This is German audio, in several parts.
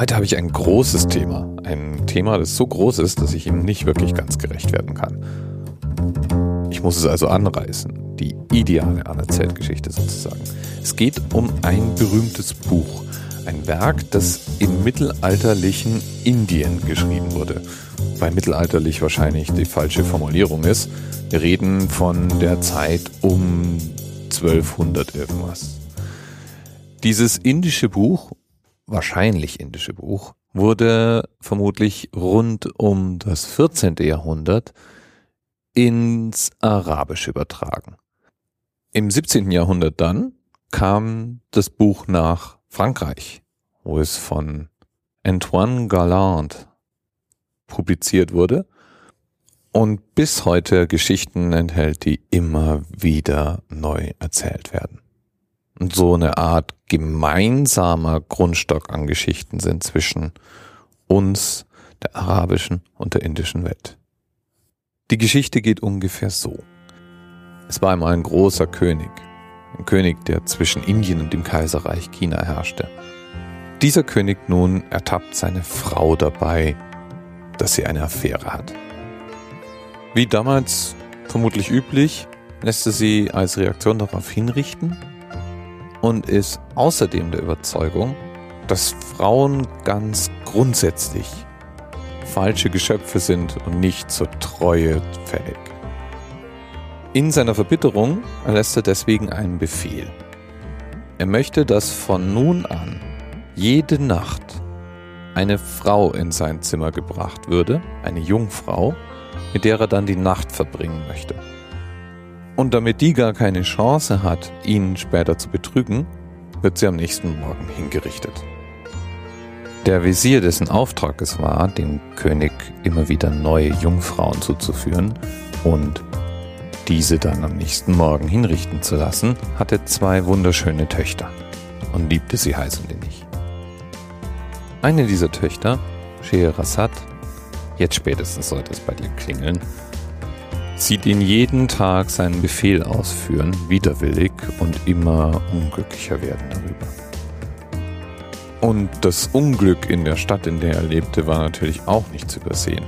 Heute habe ich ein großes Thema. Ein Thema, das so groß ist, dass ich ihm nicht wirklich ganz gerecht werden kann. Ich muss es also anreißen. Die ideale Anerzählt-Geschichte sozusagen. Es geht um ein berühmtes Buch. Ein Werk, das im mittelalterlichen Indien geschrieben wurde. Weil mittelalterlich wahrscheinlich die falsche Formulierung ist. Wir reden von der Zeit um 1200 irgendwas. Dieses indische Buch wahrscheinlich indische Buch, wurde vermutlich rund um das 14. Jahrhundert ins Arabische übertragen. Im 17. Jahrhundert dann kam das Buch nach Frankreich, wo es von Antoine Galland publiziert wurde und bis heute Geschichten enthält, die immer wieder neu erzählt werden so eine Art gemeinsamer Grundstock an Geschichten sind zwischen uns, der arabischen und der indischen Welt. Die Geschichte geht ungefähr so. Es war einmal ein großer König, ein König, der zwischen Indien und dem Kaiserreich China herrschte. Dieser König nun ertappt seine Frau dabei, dass sie eine Affäre hat. Wie damals vermutlich üblich, lässt er sie als Reaktion darauf hinrichten und ist außerdem der Überzeugung, dass Frauen ganz grundsätzlich falsche Geschöpfe sind und nicht zur Treue fähig. In seiner Verbitterung erlässt er deswegen einen Befehl. Er möchte, dass von nun an jede Nacht eine Frau in sein Zimmer gebracht würde, eine Jungfrau, mit der er dann die Nacht verbringen möchte. Und damit die gar keine Chance hat, ihn später zu betrügen, wird sie am nächsten Morgen hingerichtet. Der Visier, dessen Auftrag es war, dem König immer wieder neue Jungfrauen zuzuführen und diese dann am nächsten Morgen hinrichten zu lassen, hatte zwei wunderschöne Töchter und liebte sie heiß und innig. Eine dieser Töchter, Scheherazad, jetzt spätestens sollte es bei dir klingeln, sieht ihn jeden Tag seinen Befehl ausführen, widerwillig und immer unglücklicher werden darüber. Und das Unglück in der Stadt, in der er lebte, war natürlich auch nicht zu übersehen.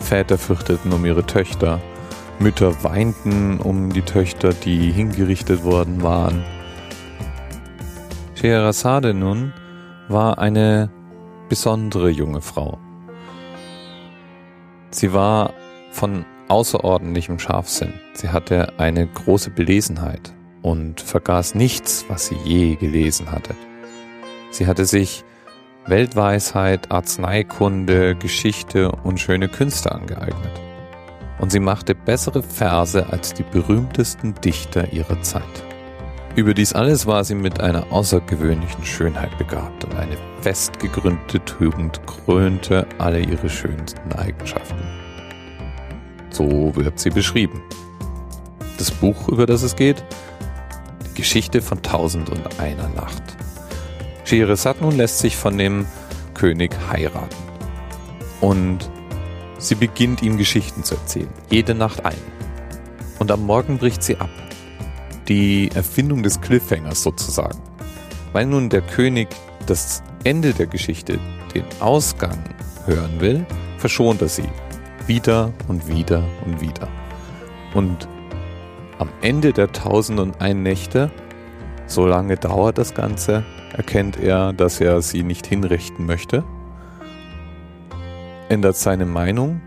Väter fürchteten um ihre Töchter, Mütter weinten um die Töchter, die hingerichtet worden waren. Scheherazade nun war eine besondere junge Frau. Sie war von außerordentlichem Scharfsinn. Sie hatte eine große Belesenheit und vergaß nichts, was sie je gelesen hatte. Sie hatte sich Weltweisheit, Arzneikunde, Geschichte und schöne Künste angeeignet. Und sie machte bessere Verse als die berühmtesten Dichter ihrer Zeit. Über dies alles war sie mit einer außergewöhnlichen Schönheit begabt und eine fest gegründete Tugend krönte alle ihre schönsten Eigenschaften. So wird sie beschrieben. Das Buch, über das es geht, die Geschichte von Tausend und einer Nacht. Scheherazad nun lässt sich von dem König heiraten. Und sie beginnt ihm Geschichten zu erzählen, jede Nacht ein. Und am Morgen bricht sie ab. Die Erfindung des Cliffhangers sozusagen. Weil nun der König das Ende der Geschichte, den Ausgang hören will, verschont er sie wieder und wieder und wieder. Und am Ende der Tausend und ein Nächte, so lange dauert das Ganze, erkennt er, dass er sie nicht hinrichten möchte, ändert seine Meinung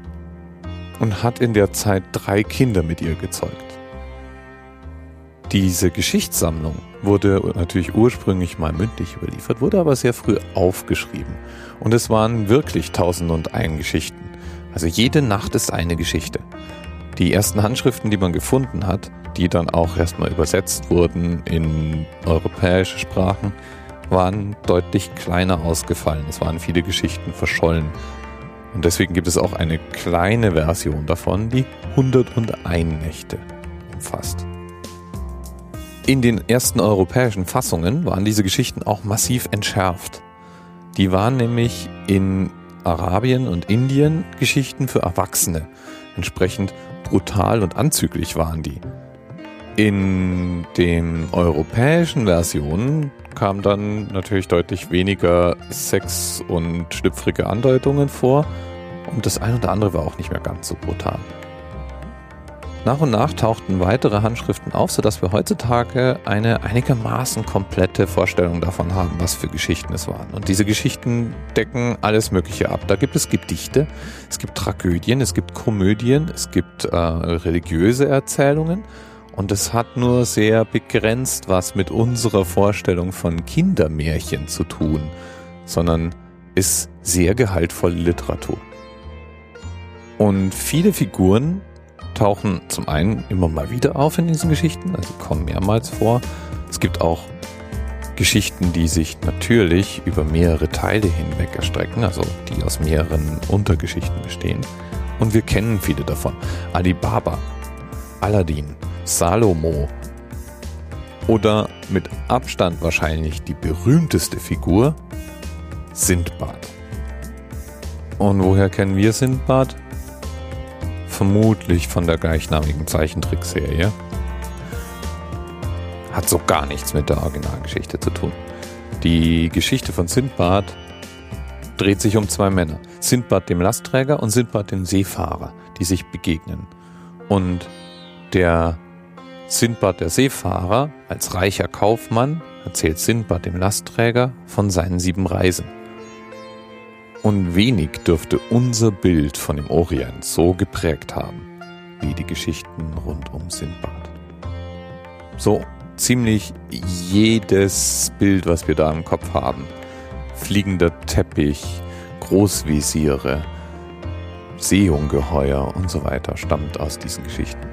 und hat in der Zeit drei Kinder mit ihr gezeugt. Diese Geschichtssammlung wurde natürlich ursprünglich mal mündlich überliefert, wurde aber sehr früh aufgeschrieben. Und es waren wirklich tausend und ein Geschichten. Also jede Nacht ist eine Geschichte. Die ersten Handschriften, die man gefunden hat, die dann auch erstmal übersetzt wurden in europäische Sprachen, waren deutlich kleiner ausgefallen. Es waren viele Geschichten verschollen. Und deswegen gibt es auch eine kleine Version davon, die 101 Nächte umfasst. In den ersten europäischen Fassungen waren diese Geschichten auch massiv entschärft. Die waren nämlich in Arabien und Indien Geschichten für Erwachsene. Entsprechend brutal und anzüglich waren die. In den europäischen Versionen kam dann natürlich deutlich weniger Sex und schlüpfrige Andeutungen vor und das ein oder andere war auch nicht mehr ganz so brutal. Nach und nach tauchten weitere Handschriften auf, sodass wir heutzutage eine einigermaßen komplette Vorstellung davon haben, was für Geschichten es waren. Und diese Geschichten decken alles Mögliche ab. Da gibt es Gedichte, es gibt Tragödien, es gibt Komödien, es gibt äh, religiöse Erzählungen. Und es hat nur sehr begrenzt was mit unserer Vorstellung von Kindermärchen zu tun, sondern ist sehr gehaltvolle Literatur. Und viele Figuren tauchen zum einen immer mal wieder auf in diesen Geschichten, also kommen mehrmals vor. Es gibt auch Geschichten, die sich natürlich über mehrere Teile hinweg erstrecken, also die aus mehreren Untergeschichten bestehen. Und wir kennen viele davon. Alibaba, Aladdin, Salomo oder mit Abstand wahrscheinlich die berühmteste Figur, Sindbad. Und woher kennen wir Sindbad? Vermutlich von der gleichnamigen Zeichentrickserie. Hat so gar nichts mit der Originalgeschichte zu tun. Die Geschichte von Sindbad dreht sich um zwei Männer. Sindbad dem Lastträger und Sindbad dem Seefahrer, die sich begegnen. Und der Sindbad der Seefahrer als reicher Kaufmann erzählt Sindbad dem Lastträger von seinen sieben Reisen. Und wenig dürfte unser Bild von dem Orient so geprägt haben, wie die Geschichten rund um Sindbad. So ziemlich jedes Bild, was wir da im Kopf haben, fliegender Teppich, Großvisiere, Seeungeheuer und so weiter, stammt aus diesen Geschichten.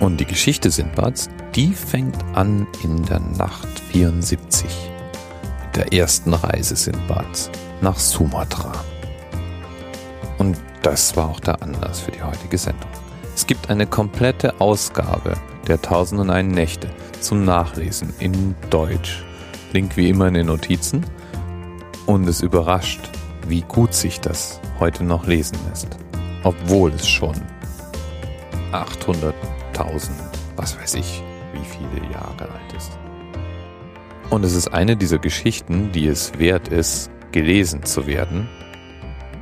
Und die Geschichte Sindbads, die fängt an in der Nacht 74 mit der ersten Reise Sindbads nach Sumatra. Und das war auch der Anlass für die heutige Sendung. Es gibt eine komplette Ausgabe der Tausend und einen Nächte zum Nachlesen in Deutsch. Link wie immer in den Notizen. Und es überrascht, wie gut sich das heute noch lesen lässt. Obwohl es schon 800.000, was weiß ich, wie viele Jahre alt ist. Und es ist eine dieser Geschichten, die es wert ist, gelesen zu werden,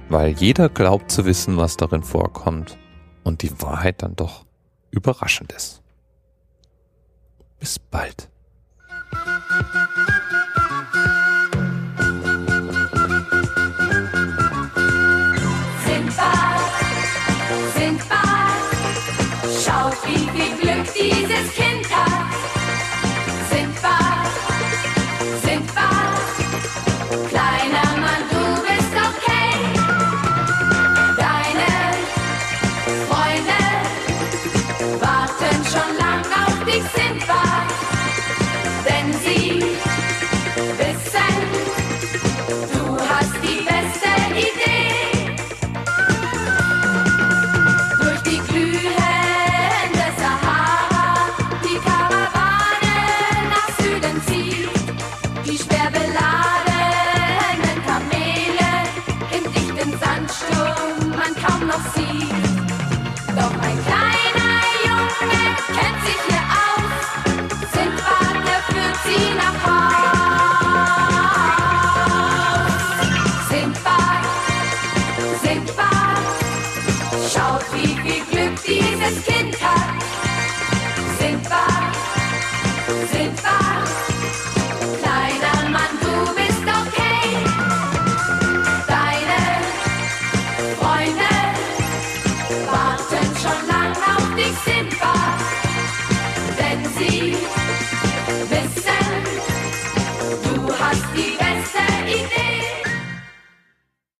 weil jeder glaubt zu wissen, was darin vorkommt und die Wahrheit dann doch überraschend ist. Bis bald. Sindbad, Sindbad, schaut, wie viel Glück dieses Kind